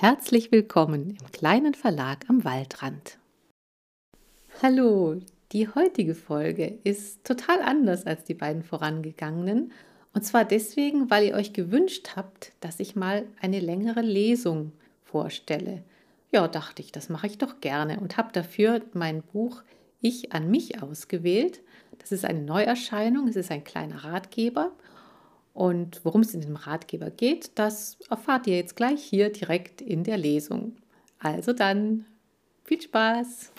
Herzlich willkommen im kleinen Verlag am Waldrand. Hallo, die heutige Folge ist total anders als die beiden vorangegangenen. Und zwar deswegen, weil ihr euch gewünscht habt, dass ich mal eine längere Lesung vorstelle. Ja, dachte ich, das mache ich doch gerne und habe dafür mein Buch Ich an mich ausgewählt. Das ist eine Neuerscheinung, es ist ein kleiner Ratgeber und worum es in dem Ratgeber geht, das erfahrt ihr jetzt gleich hier direkt in der Lesung. Also dann, viel Spaß!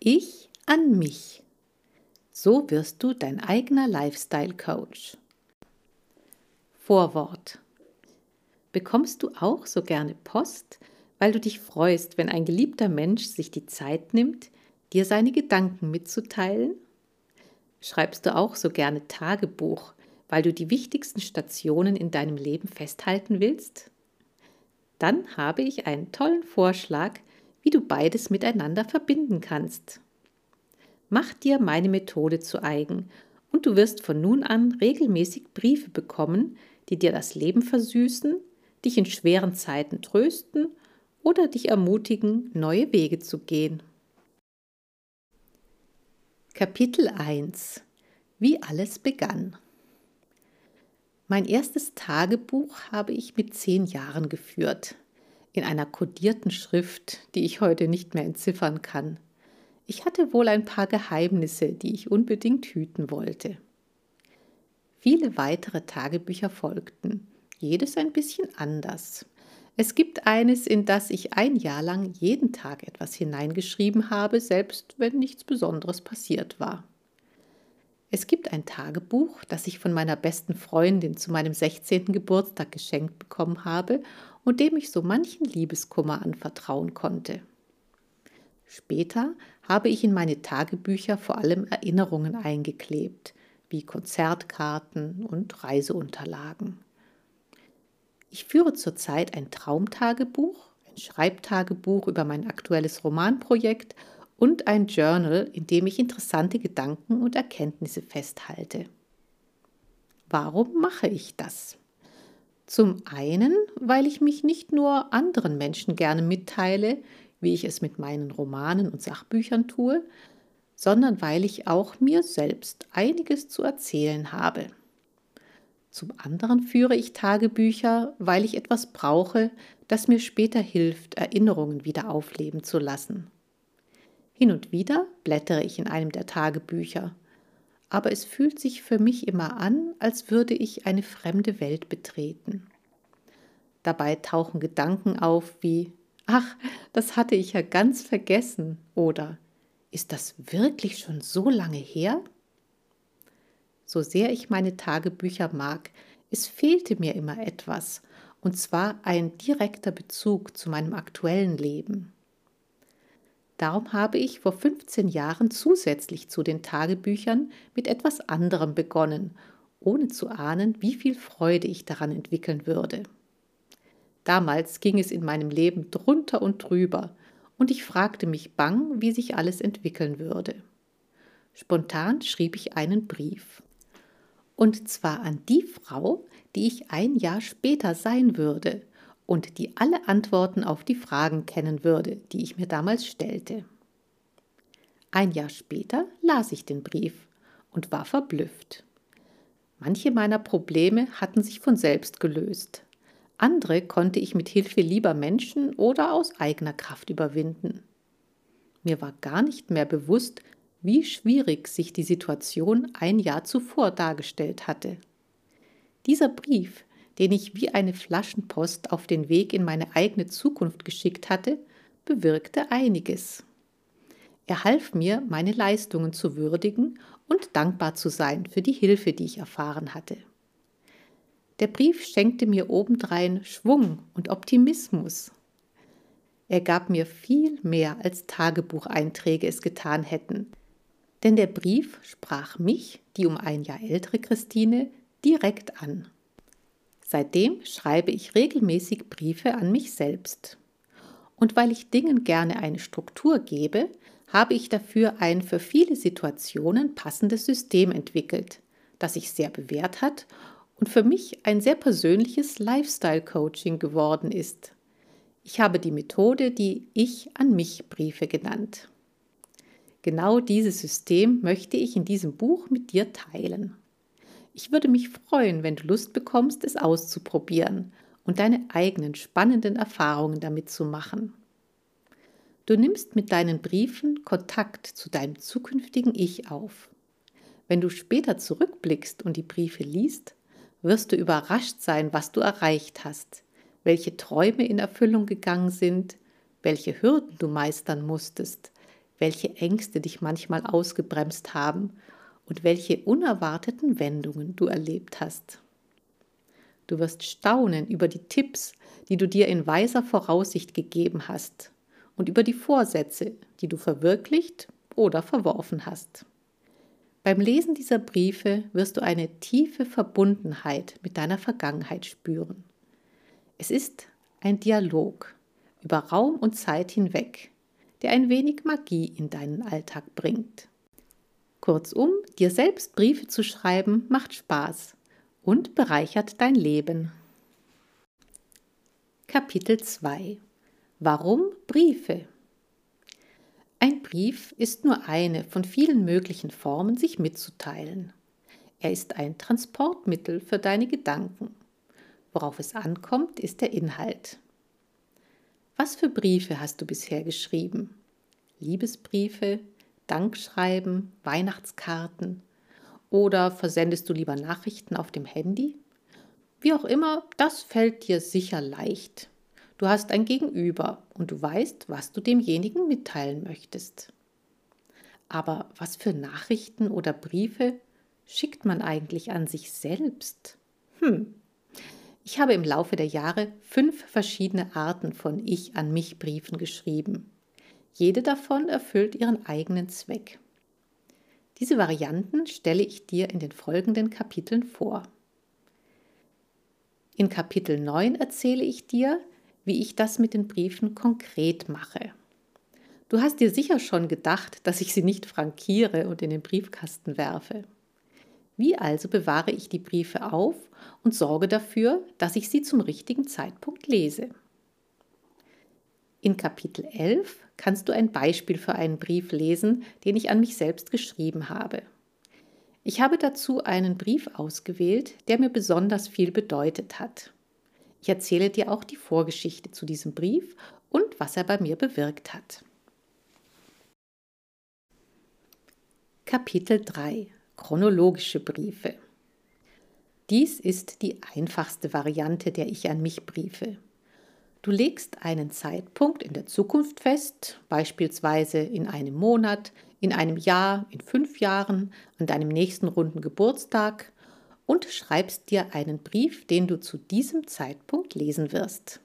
Ich an mich. So wirst du dein eigener Lifestyle-Coach. Vorwort. Bekommst du auch so gerne Post, weil du dich freust, wenn ein geliebter Mensch sich die Zeit nimmt, dir seine Gedanken mitzuteilen? Schreibst du auch so gerne Tagebuch, weil du die wichtigsten Stationen in deinem Leben festhalten willst? Dann habe ich einen tollen Vorschlag, wie du beides miteinander verbinden kannst. Mach dir meine Methode zu eigen und du wirst von nun an regelmäßig Briefe bekommen, die dir das Leben versüßen, dich in schweren Zeiten trösten oder dich ermutigen, neue Wege zu gehen. Kapitel 1 Wie alles begann Mein erstes Tagebuch habe ich mit zehn Jahren geführt, in einer kodierten Schrift, die ich heute nicht mehr entziffern kann. Ich hatte wohl ein paar Geheimnisse, die ich unbedingt hüten wollte. Viele weitere Tagebücher folgten, jedes ein bisschen anders. Es gibt eines, in das ich ein Jahr lang jeden Tag etwas hineingeschrieben habe, selbst wenn nichts Besonderes passiert war. Es gibt ein Tagebuch, das ich von meiner besten Freundin zu meinem 16. Geburtstag geschenkt bekommen habe und dem ich so manchen Liebeskummer anvertrauen konnte. Später habe ich in meine Tagebücher vor allem Erinnerungen eingeklebt, wie Konzertkarten und Reiseunterlagen. Ich führe zurzeit ein Traumtagebuch, ein Schreibtagebuch über mein aktuelles Romanprojekt und ein Journal, in dem ich interessante Gedanken und Erkenntnisse festhalte. Warum mache ich das? Zum einen, weil ich mich nicht nur anderen Menschen gerne mitteile, wie ich es mit meinen Romanen und Sachbüchern tue, sondern weil ich auch mir selbst einiges zu erzählen habe. Zum anderen führe ich Tagebücher, weil ich etwas brauche, das mir später hilft, Erinnerungen wieder aufleben zu lassen. Hin und wieder blättere ich in einem der Tagebücher, aber es fühlt sich für mich immer an, als würde ich eine fremde Welt betreten. Dabei tauchen Gedanken auf wie Ach, das hatte ich ja ganz vergessen oder Ist das wirklich schon so lange her? So sehr ich meine Tagebücher mag, es fehlte mir immer etwas, und zwar ein direkter Bezug zu meinem aktuellen Leben. Darum habe ich vor 15 Jahren zusätzlich zu den Tagebüchern mit etwas anderem begonnen, ohne zu ahnen, wie viel Freude ich daran entwickeln würde. Damals ging es in meinem Leben drunter und drüber, und ich fragte mich bang, wie sich alles entwickeln würde. Spontan schrieb ich einen Brief und zwar an die Frau, die ich ein Jahr später sein würde und die alle Antworten auf die Fragen kennen würde, die ich mir damals stellte. Ein Jahr später las ich den Brief und war verblüfft. Manche meiner Probleme hatten sich von selbst gelöst. Andere konnte ich mit Hilfe lieber Menschen oder aus eigener Kraft überwinden. Mir war gar nicht mehr bewusst, wie schwierig sich die Situation ein Jahr zuvor dargestellt hatte. Dieser Brief, den ich wie eine Flaschenpost auf den Weg in meine eigene Zukunft geschickt hatte, bewirkte einiges. Er half mir, meine Leistungen zu würdigen und dankbar zu sein für die Hilfe, die ich erfahren hatte. Der Brief schenkte mir obendrein Schwung und Optimismus. Er gab mir viel mehr, als Tagebucheinträge es getan hätten, denn der Brief sprach mich, die um ein Jahr ältere Christine, direkt an. Seitdem schreibe ich regelmäßig Briefe an mich selbst. Und weil ich Dingen gerne eine Struktur gebe, habe ich dafür ein für viele Situationen passendes System entwickelt, das sich sehr bewährt hat und für mich ein sehr persönliches Lifestyle-Coaching geworden ist. Ich habe die Methode die Ich an mich Briefe genannt. Genau dieses System möchte ich in diesem Buch mit dir teilen. Ich würde mich freuen, wenn du Lust bekommst, es auszuprobieren und deine eigenen spannenden Erfahrungen damit zu machen. Du nimmst mit deinen Briefen Kontakt zu deinem zukünftigen Ich auf. Wenn du später zurückblickst und die Briefe liest, wirst du überrascht sein, was du erreicht hast, welche Träume in Erfüllung gegangen sind, welche Hürden du meistern musstest, welche Ängste dich manchmal ausgebremst haben und welche unerwarteten Wendungen du erlebt hast. Du wirst staunen über die Tipps, die du dir in weiser Voraussicht gegeben hast und über die Vorsätze, die du verwirklicht oder verworfen hast. Beim Lesen dieser Briefe wirst du eine tiefe Verbundenheit mit deiner Vergangenheit spüren. Es ist ein Dialog über Raum und Zeit hinweg, der ein wenig Magie in deinen Alltag bringt. Kurzum, dir selbst Briefe zu schreiben macht Spaß und bereichert dein Leben. Kapitel 2 Warum Briefe? Ein Brief ist nur eine von vielen möglichen Formen, sich mitzuteilen. Er ist ein Transportmittel für deine Gedanken. Worauf es ankommt, ist der Inhalt. Was für Briefe hast du bisher geschrieben? Liebesbriefe, Dankschreiben, Weihnachtskarten oder versendest du lieber Nachrichten auf dem Handy? Wie auch immer, das fällt dir sicher leicht. Du hast ein Gegenüber und du weißt, was du demjenigen mitteilen möchtest. Aber was für Nachrichten oder Briefe schickt man eigentlich an sich selbst? Hm, ich habe im Laufe der Jahre fünf verschiedene Arten von Ich an mich Briefen geschrieben. Jede davon erfüllt ihren eigenen Zweck. Diese Varianten stelle ich dir in den folgenden Kapiteln vor. In Kapitel 9 erzähle ich dir, wie ich das mit den Briefen konkret mache. Du hast dir sicher schon gedacht, dass ich sie nicht frankiere und in den Briefkasten werfe. Wie also bewahre ich die Briefe auf und sorge dafür, dass ich sie zum richtigen Zeitpunkt lese? In Kapitel 11 kannst du ein Beispiel für einen Brief lesen, den ich an mich selbst geschrieben habe. Ich habe dazu einen Brief ausgewählt, der mir besonders viel bedeutet hat. Ich erzähle dir auch die Vorgeschichte zu diesem Brief und was er bei mir bewirkt hat. Kapitel 3 Chronologische Briefe. Dies ist die einfachste Variante der Ich an mich Briefe. Du legst einen Zeitpunkt in der Zukunft fest, beispielsweise in einem Monat, in einem Jahr, in fünf Jahren, an deinem nächsten runden Geburtstag und schreibst dir einen Brief, den du zu diesem Zeitpunkt lesen wirst.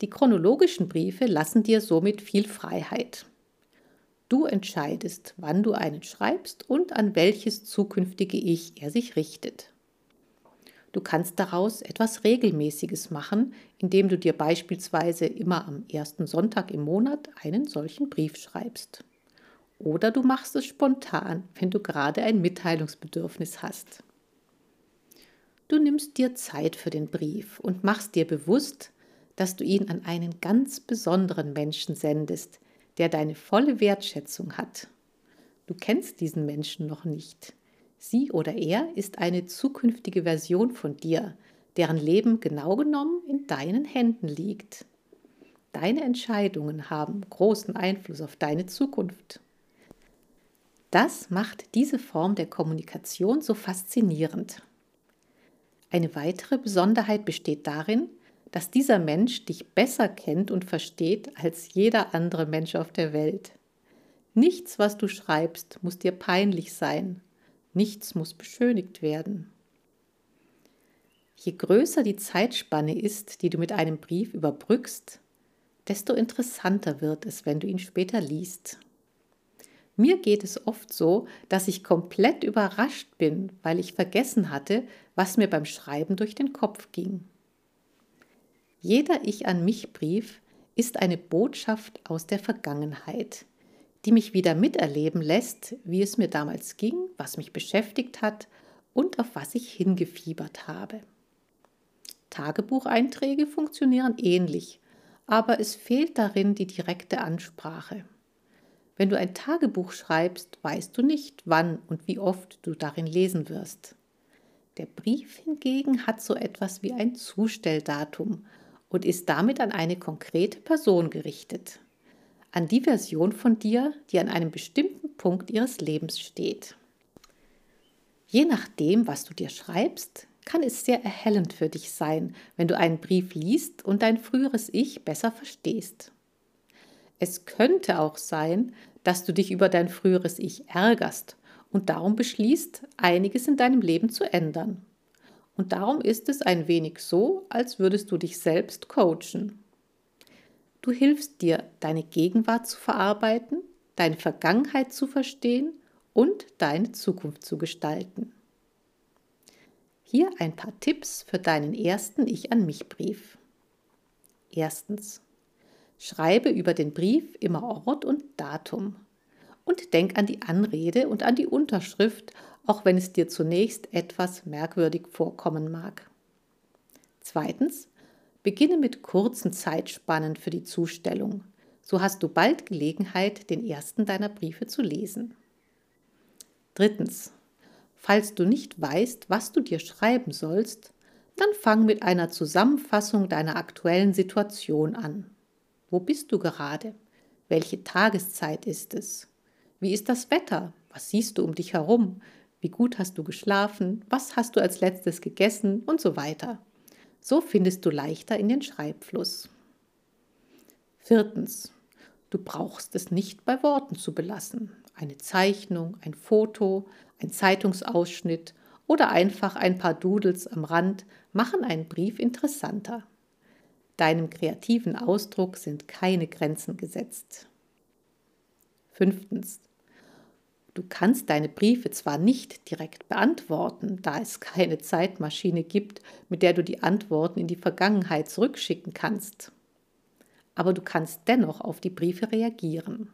Die chronologischen Briefe lassen dir somit viel Freiheit. Du entscheidest, wann du einen schreibst und an welches zukünftige Ich er sich richtet. Du kannst daraus etwas Regelmäßiges machen, indem du dir beispielsweise immer am ersten Sonntag im Monat einen solchen Brief schreibst. Oder du machst es spontan, wenn du gerade ein Mitteilungsbedürfnis hast. Du nimmst dir Zeit für den Brief und machst dir bewusst, dass du ihn an einen ganz besonderen Menschen sendest, der deine volle Wertschätzung hat. Du kennst diesen Menschen noch nicht. Sie oder er ist eine zukünftige Version von dir, deren Leben genau genommen in deinen Händen liegt. Deine Entscheidungen haben großen Einfluss auf deine Zukunft. Das macht diese Form der Kommunikation so faszinierend. Eine weitere Besonderheit besteht darin, dass dieser Mensch dich besser kennt und versteht als jeder andere Mensch auf der Welt. Nichts, was du schreibst, muss dir peinlich sein. Nichts muss beschönigt werden. Je größer die Zeitspanne ist, die du mit einem Brief überbrückst, desto interessanter wird es, wenn du ihn später liest. Mir geht es oft so, dass ich komplett überrascht bin, weil ich vergessen hatte, was mir beim Schreiben durch den Kopf ging. Jeder Ich an mich Brief ist eine Botschaft aus der Vergangenheit, die mich wieder miterleben lässt, wie es mir damals ging, was mich beschäftigt hat und auf was ich hingefiebert habe. Tagebucheinträge funktionieren ähnlich, aber es fehlt darin die direkte Ansprache. Wenn du ein Tagebuch schreibst, weißt du nicht, wann und wie oft du darin lesen wirst. Der Brief hingegen hat so etwas wie ein Zustelldatum und ist damit an eine konkrete Person gerichtet. An die Version von dir, die an einem bestimmten Punkt ihres Lebens steht. Je nachdem, was du dir schreibst, kann es sehr erhellend für dich sein, wenn du einen Brief liest und dein früheres Ich besser verstehst. Es könnte auch sein, dass du dich über dein früheres Ich ärgerst und darum beschließt, einiges in deinem Leben zu ändern. Und darum ist es ein wenig so, als würdest du dich selbst coachen. Du hilfst dir, deine Gegenwart zu verarbeiten, deine Vergangenheit zu verstehen und deine Zukunft zu gestalten. Hier ein paar Tipps für deinen ersten Ich an mich Brief. Erstens. Schreibe über den Brief immer Ort und Datum. Und denk an die Anrede und an die Unterschrift, auch wenn es dir zunächst etwas merkwürdig vorkommen mag. Zweitens, beginne mit kurzen Zeitspannen für die Zustellung. So hast du bald Gelegenheit, den ersten deiner Briefe zu lesen. Drittens, falls du nicht weißt, was du dir schreiben sollst, dann fang mit einer Zusammenfassung deiner aktuellen Situation an. Wo bist du gerade? Welche Tageszeit ist es? Wie ist das Wetter? Was siehst du um dich herum? Wie gut hast du geschlafen? Was hast du als letztes gegessen? Und so weiter. So findest du leichter in den Schreibfluss. Viertens. Du brauchst es nicht bei Worten zu belassen. Eine Zeichnung, ein Foto, ein Zeitungsausschnitt oder einfach ein paar Doodles am Rand machen einen Brief interessanter. Deinem kreativen Ausdruck sind keine Grenzen gesetzt. Fünftens. Du kannst deine Briefe zwar nicht direkt beantworten, da es keine Zeitmaschine gibt, mit der du die Antworten in die Vergangenheit zurückschicken kannst. Aber du kannst dennoch auf die Briefe reagieren.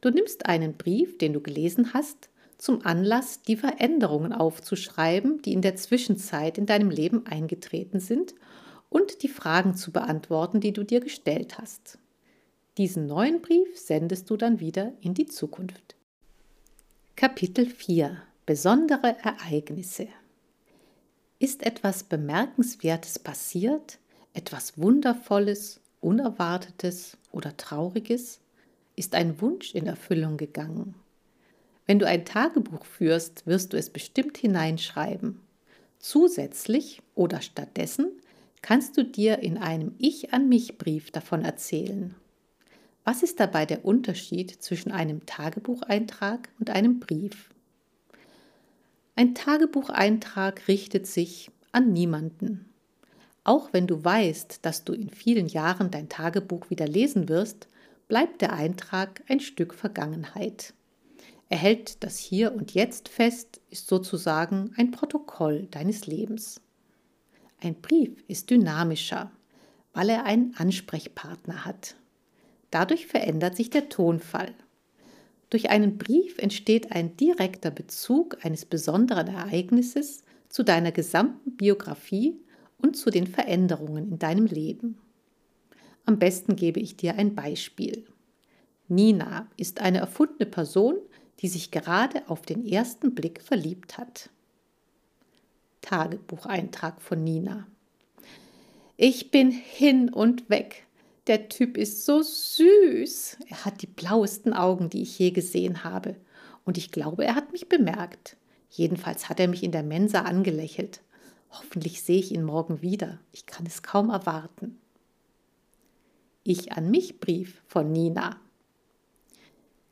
Du nimmst einen Brief, den du gelesen hast, zum Anlass, die Veränderungen aufzuschreiben, die in der Zwischenzeit in deinem Leben eingetreten sind und die Fragen zu beantworten, die du dir gestellt hast. Diesen neuen Brief sendest du dann wieder in die Zukunft. Kapitel 4 Besondere Ereignisse Ist etwas Bemerkenswertes passiert, etwas Wundervolles, Unerwartetes oder Trauriges? Ist ein Wunsch in Erfüllung gegangen? Wenn du ein Tagebuch führst, wirst du es bestimmt hineinschreiben. Zusätzlich oder stattdessen kannst du dir in einem Ich an mich Brief davon erzählen. Was ist dabei der Unterschied zwischen einem Tagebucheintrag und einem Brief? Ein Tagebucheintrag richtet sich an niemanden. Auch wenn du weißt, dass du in vielen Jahren dein Tagebuch wieder lesen wirst, bleibt der Eintrag ein Stück Vergangenheit. Er hält das Hier und Jetzt fest, ist sozusagen ein Protokoll deines Lebens. Ein Brief ist dynamischer, weil er einen Ansprechpartner hat. Dadurch verändert sich der Tonfall. Durch einen Brief entsteht ein direkter Bezug eines besonderen Ereignisses zu deiner gesamten Biografie und zu den Veränderungen in deinem Leben. Am besten gebe ich dir ein Beispiel. Nina ist eine erfundene Person, die sich gerade auf den ersten Blick verliebt hat. Tagebucheintrag von Nina. Ich bin hin und weg. Der Typ ist so süß. Er hat die blauesten Augen, die ich je gesehen habe. Und ich glaube, er hat mich bemerkt. Jedenfalls hat er mich in der Mensa angelächelt. Hoffentlich sehe ich ihn morgen wieder. Ich kann es kaum erwarten. Ich an mich Brief von Nina.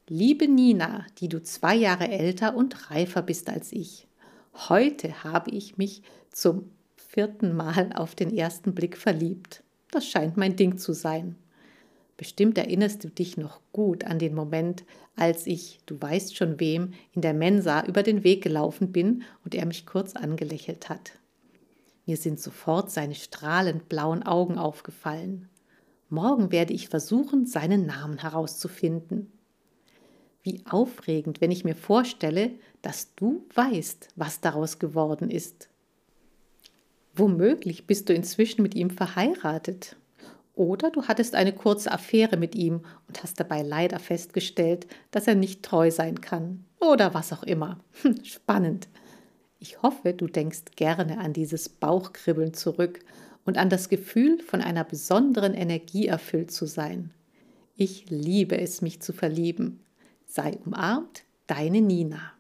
Liebe Nina, die du zwei Jahre älter und reifer bist als ich. Heute habe ich mich zum vierten Mal auf den ersten Blick verliebt. Das scheint mein Ding zu sein. Bestimmt erinnerst du dich noch gut an den Moment, als ich, du weißt schon wem, in der Mensa über den Weg gelaufen bin und er mich kurz angelächelt hat. Mir sind sofort seine strahlend blauen Augen aufgefallen. Morgen werde ich versuchen, seinen Namen herauszufinden. Wie aufregend, wenn ich mir vorstelle, dass du weißt, was daraus geworden ist. Womöglich bist du inzwischen mit ihm verheiratet. Oder du hattest eine kurze Affäre mit ihm und hast dabei leider festgestellt, dass er nicht treu sein kann. Oder was auch immer. Spannend. Ich hoffe, du denkst gerne an dieses Bauchkribbeln zurück und an das Gefühl, von einer besonderen Energie erfüllt zu sein. Ich liebe es, mich zu verlieben. Sei umarmt, deine Nina.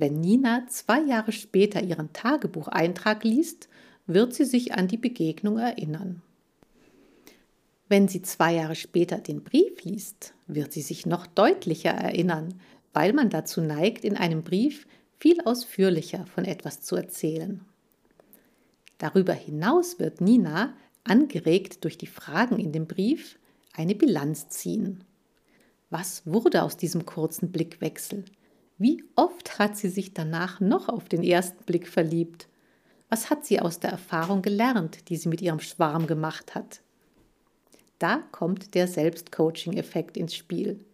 Wenn Nina zwei Jahre später ihren Tagebucheintrag liest, wird sie sich an die Begegnung erinnern. Wenn sie zwei Jahre später den Brief liest, wird sie sich noch deutlicher erinnern, weil man dazu neigt, in einem Brief viel ausführlicher von etwas zu erzählen. Darüber hinaus wird Nina, angeregt durch die Fragen in dem Brief, eine Bilanz ziehen. Was wurde aus diesem kurzen Blickwechsel? Wie oft hat sie sich danach noch auf den ersten Blick verliebt? Was hat sie aus der Erfahrung gelernt, die sie mit ihrem Schwarm gemacht hat? Da kommt der Selbstcoaching-Effekt ins Spiel.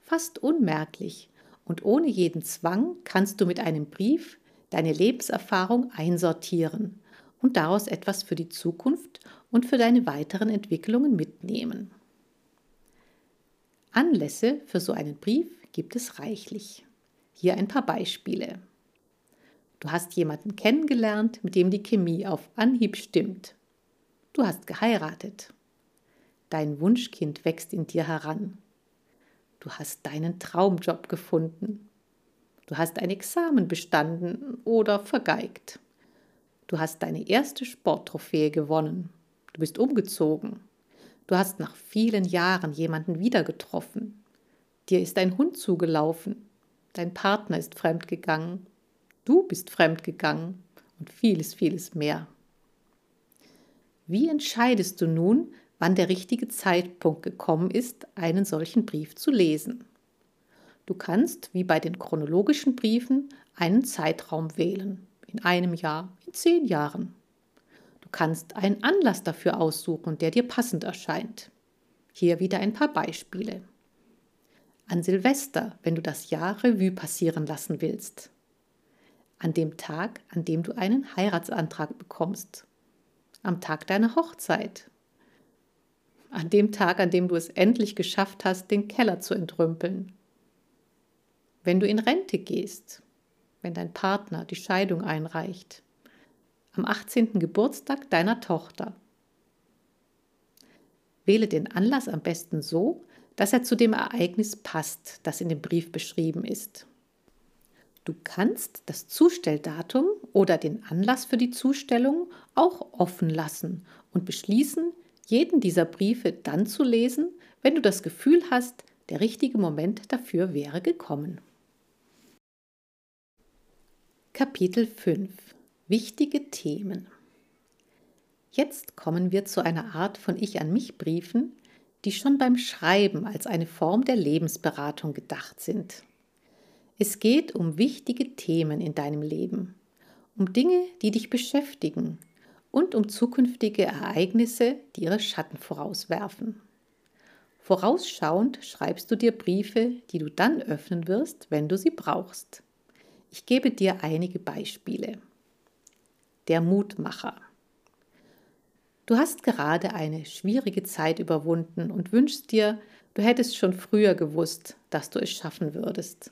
Fast unmerklich und ohne jeden Zwang kannst du mit einem Brief deine Lebenserfahrung einsortieren und daraus etwas für die Zukunft und für deine weiteren Entwicklungen mitnehmen. Anlässe für so einen Brief gibt es reichlich. Hier ein paar Beispiele. Du hast jemanden kennengelernt, mit dem die Chemie auf Anhieb stimmt. Du hast geheiratet. Dein Wunschkind wächst in dir heran. Du hast deinen Traumjob gefunden. Du hast ein Examen bestanden oder vergeigt. Du hast deine erste Sporttrophäe gewonnen. Du bist umgezogen. Du hast nach vielen Jahren jemanden wieder getroffen. Dir ist ein Hund zugelaufen dein Partner ist fremdgegangen, du bist fremdgegangen und vieles, vieles mehr. Wie entscheidest du nun, wann der richtige Zeitpunkt gekommen ist, einen solchen Brief zu lesen? Du kannst, wie bei den chronologischen Briefen, einen Zeitraum wählen. In einem Jahr, in zehn Jahren. Du kannst einen Anlass dafür aussuchen, der dir passend erscheint. Hier wieder ein paar Beispiele an Silvester, wenn du das Jahr Revue passieren lassen willst, an dem Tag, an dem du einen Heiratsantrag bekommst, am Tag deiner Hochzeit, an dem Tag, an dem du es endlich geschafft hast, den Keller zu entrümpeln, wenn du in Rente gehst, wenn dein Partner die Scheidung einreicht, am 18. Geburtstag deiner Tochter. Wähle den Anlass am besten so, dass er zu dem Ereignis passt, das in dem Brief beschrieben ist. Du kannst das Zustelldatum oder den Anlass für die Zustellung auch offen lassen und beschließen, jeden dieser Briefe dann zu lesen, wenn du das Gefühl hast, der richtige Moment dafür wäre gekommen. Kapitel 5 Wichtige Themen Jetzt kommen wir zu einer Art von Ich an mich Briefen, die schon beim Schreiben als eine Form der Lebensberatung gedacht sind. Es geht um wichtige Themen in deinem Leben, um Dinge, die dich beschäftigen und um zukünftige Ereignisse, die ihre Schatten vorauswerfen. Vorausschauend schreibst du dir Briefe, die du dann öffnen wirst, wenn du sie brauchst. Ich gebe dir einige Beispiele. Der Mutmacher. Du hast gerade eine schwierige Zeit überwunden und wünschst dir, du hättest schon früher gewusst, dass du es schaffen würdest.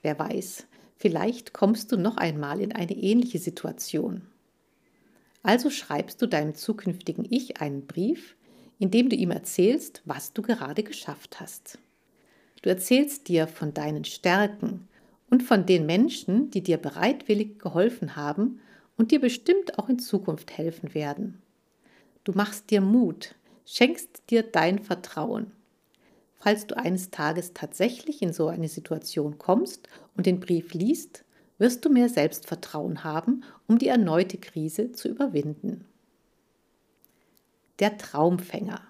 Wer weiß, vielleicht kommst du noch einmal in eine ähnliche Situation. Also schreibst du deinem zukünftigen Ich einen Brief, in dem du ihm erzählst, was du gerade geschafft hast. Du erzählst dir von deinen Stärken und von den Menschen, die dir bereitwillig geholfen haben und dir bestimmt auch in Zukunft helfen werden. Du machst dir Mut, schenkst dir dein Vertrauen. Falls du eines Tages tatsächlich in so eine Situation kommst und den Brief liest, wirst du mehr Selbstvertrauen haben, um die erneute Krise zu überwinden. Der Traumfänger.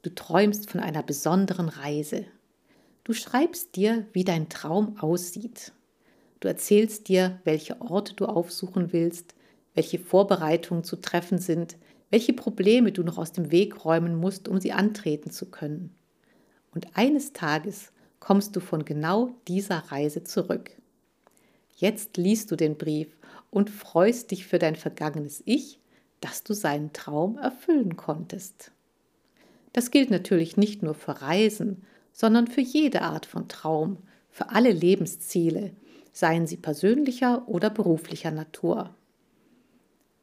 Du träumst von einer besonderen Reise. Du schreibst dir, wie dein Traum aussieht. Du erzählst dir, welche Orte du aufsuchen willst, welche Vorbereitungen zu treffen sind, welche Probleme du noch aus dem Weg räumen musst, um sie antreten zu können. und eines Tages kommst du von genau dieser Reise zurück. Jetzt liest du den Brief und freust dich für dein vergangenes Ich, dass du seinen Traum erfüllen konntest. Das gilt natürlich nicht nur für Reisen, sondern für jede Art von Traum, für alle Lebensziele, seien sie persönlicher oder beruflicher Natur.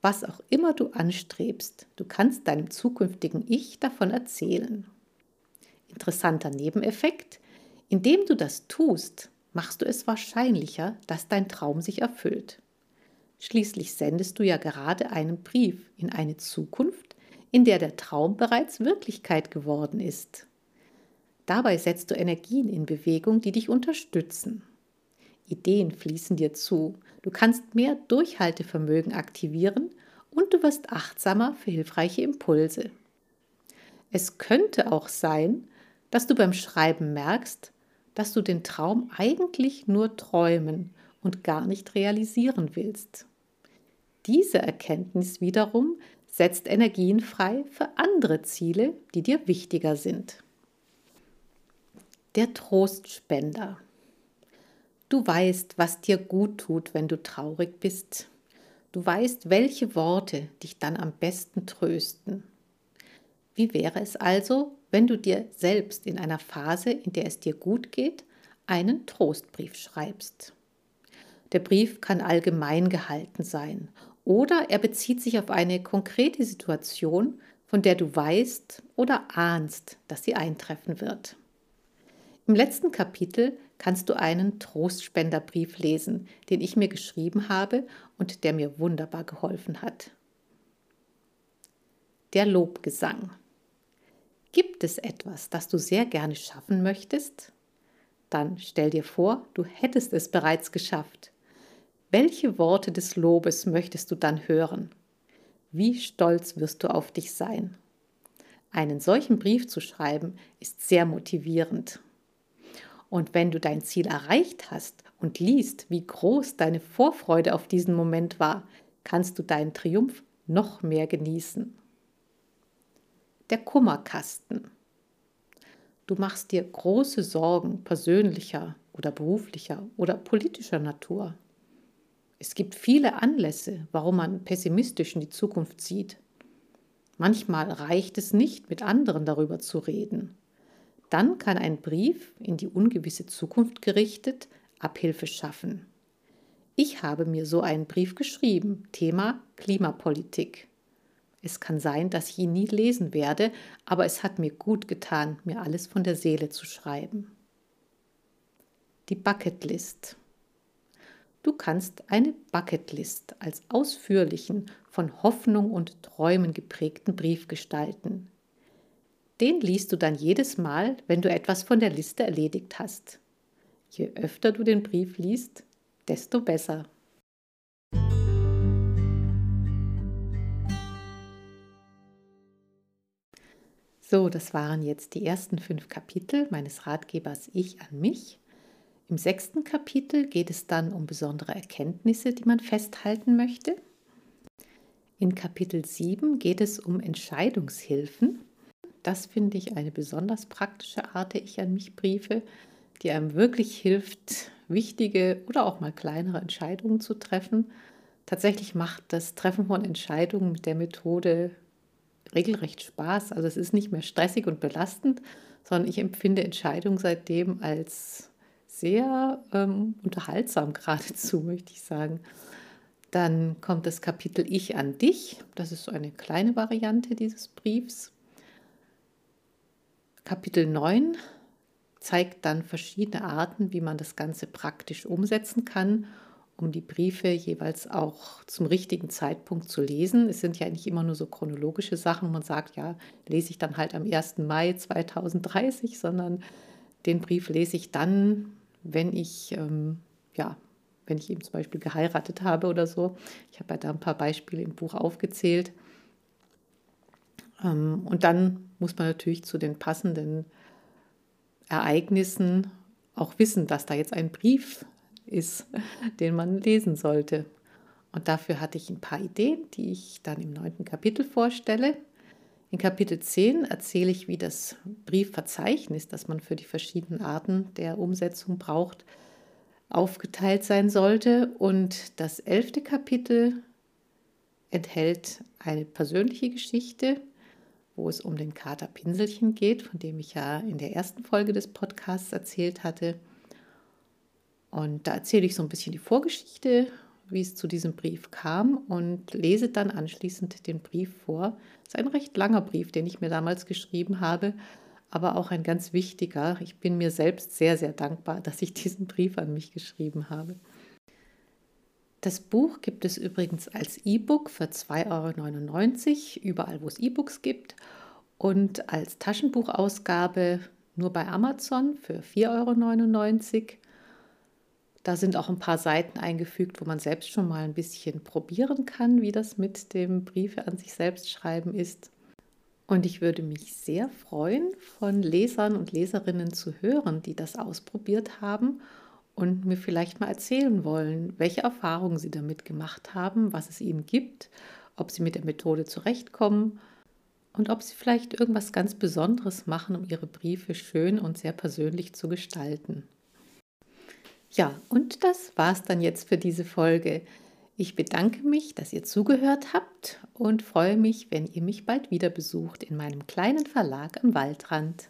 Was auch immer du anstrebst, du kannst deinem zukünftigen Ich davon erzählen. Interessanter Nebeneffekt, indem du das tust, machst du es wahrscheinlicher, dass dein Traum sich erfüllt. Schließlich sendest du ja gerade einen Brief in eine Zukunft, in der der Traum bereits Wirklichkeit geworden ist. Dabei setzt du Energien in Bewegung, die dich unterstützen. Ideen fließen dir zu, du kannst mehr Durchhaltevermögen aktivieren und du wirst achtsamer für hilfreiche Impulse. Es könnte auch sein, dass du beim Schreiben merkst, dass du den Traum eigentlich nur träumen und gar nicht realisieren willst. Diese Erkenntnis wiederum setzt Energien frei für andere Ziele, die dir wichtiger sind. Der Trostspender. Du weißt, was dir gut tut, wenn du traurig bist. Du weißt, welche Worte dich dann am besten trösten. Wie wäre es also, wenn du dir selbst in einer Phase, in der es dir gut geht, einen Trostbrief schreibst? Der Brief kann allgemein gehalten sein oder er bezieht sich auf eine konkrete Situation, von der du weißt oder ahnst, dass sie eintreffen wird. Im letzten Kapitel kannst du einen Trostspenderbrief lesen, den ich mir geschrieben habe und der mir wunderbar geholfen hat. Der Lobgesang. Gibt es etwas, das du sehr gerne schaffen möchtest? Dann stell dir vor, du hättest es bereits geschafft. Welche Worte des Lobes möchtest du dann hören? Wie stolz wirst du auf dich sein? Einen solchen Brief zu schreiben ist sehr motivierend. Und wenn du dein Ziel erreicht hast und liest, wie groß deine Vorfreude auf diesen Moment war, kannst du deinen Triumph noch mehr genießen. Der Kummerkasten. Du machst dir große Sorgen persönlicher oder beruflicher oder politischer Natur. Es gibt viele Anlässe, warum man pessimistisch in die Zukunft sieht. Manchmal reicht es nicht, mit anderen darüber zu reden. Dann kann ein Brief in die ungewisse Zukunft gerichtet Abhilfe schaffen. Ich habe mir so einen Brief geschrieben, Thema Klimapolitik. Es kann sein, dass ich ihn nie lesen werde, aber es hat mir gut getan, mir alles von der Seele zu schreiben. Die Bucketlist. Du kannst eine Bucketlist als ausführlichen, von Hoffnung und Träumen geprägten Brief gestalten. Den liest du dann jedes Mal, wenn du etwas von der Liste erledigt hast. Je öfter du den Brief liest, desto besser. So, das waren jetzt die ersten fünf Kapitel meines Ratgebers Ich an mich. Im sechsten Kapitel geht es dann um besondere Erkenntnisse, die man festhalten möchte. In Kapitel 7 geht es um Entscheidungshilfen das finde ich eine besonders praktische Art der Ich an mich Briefe, die einem wirklich hilft, wichtige oder auch mal kleinere Entscheidungen zu treffen. Tatsächlich macht das Treffen von Entscheidungen mit der Methode regelrecht Spaß. Also es ist nicht mehr stressig und belastend, sondern ich empfinde Entscheidungen seitdem als sehr ähm, unterhaltsam geradezu, möchte ich sagen. Dann kommt das Kapitel Ich an dich. Das ist so eine kleine Variante dieses Briefs. Kapitel 9 zeigt dann verschiedene Arten, wie man das Ganze praktisch umsetzen kann, um die Briefe jeweils auch zum richtigen Zeitpunkt zu lesen. Es sind ja nicht immer nur so chronologische Sachen, man sagt, ja, lese ich dann halt am 1. Mai 2030, sondern den Brief lese ich dann, wenn ich, ähm, ja, wenn ich eben zum Beispiel geheiratet habe oder so. Ich habe ja da ein paar Beispiele im Buch aufgezählt. Ähm, und dann muss man natürlich zu den passenden Ereignissen auch wissen, dass da jetzt ein Brief ist, den man lesen sollte. Und dafür hatte ich ein paar Ideen, die ich dann im neunten Kapitel vorstelle. In Kapitel 10 erzähle ich, wie das Briefverzeichnis, das man für die verschiedenen Arten der Umsetzung braucht, aufgeteilt sein sollte. Und das elfte Kapitel enthält eine persönliche Geschichte, wo es um den Kater Pinselchen geht, von dem ich ja in der ersten Folge des Podcasts erzählt hatte. Und da erzähle ich so ein bisschen die Vorgeschichte, wie es zu diesem Brief kam und lese dann anschließend den Brief vor. Es ist ein recht langer Brief, den ich mir damals geschrieben habe, aber auch ein ganz wichtiger. Ich bin mir selbst sehr, sehr dankbar, dass ich diesen Brief an mich geschrieben habe. Das Buch gibt es übrigens als E-Book für 2,99 Euro, überall wo es E-Books gibt, und als Taschenbuchausgabe nur bei Amazon für 4,99 Euro. Da sind auch ein paar Seiten eingefügt, wo man selbst schon mal ein bisschen probieren kann, wie das mit dem Briefe an sich selbst schreiben ist. Und ich würde mich sehr freuen, von Lesern und Leserinnen zu hören, die das ausprobiert haben und mir vielleicht mal erzählen wollen, welche Erfahrungen sie damit gemacht haben, was es ihnen gibt, ob sie mit der Methode zurechtkommen und ob sie vielleicht irgendwas ganz Besonderes machen, um ihre Briefe schön und sehr persönlich zu gestalten. Ja, und das war's dann jetzt für diese Folge. Ich bedanke mich, dass ihr zugehört habt und freue mich, wenn ihr mich bald wieder besucht in meinem kleinen Verlag am Waldrand.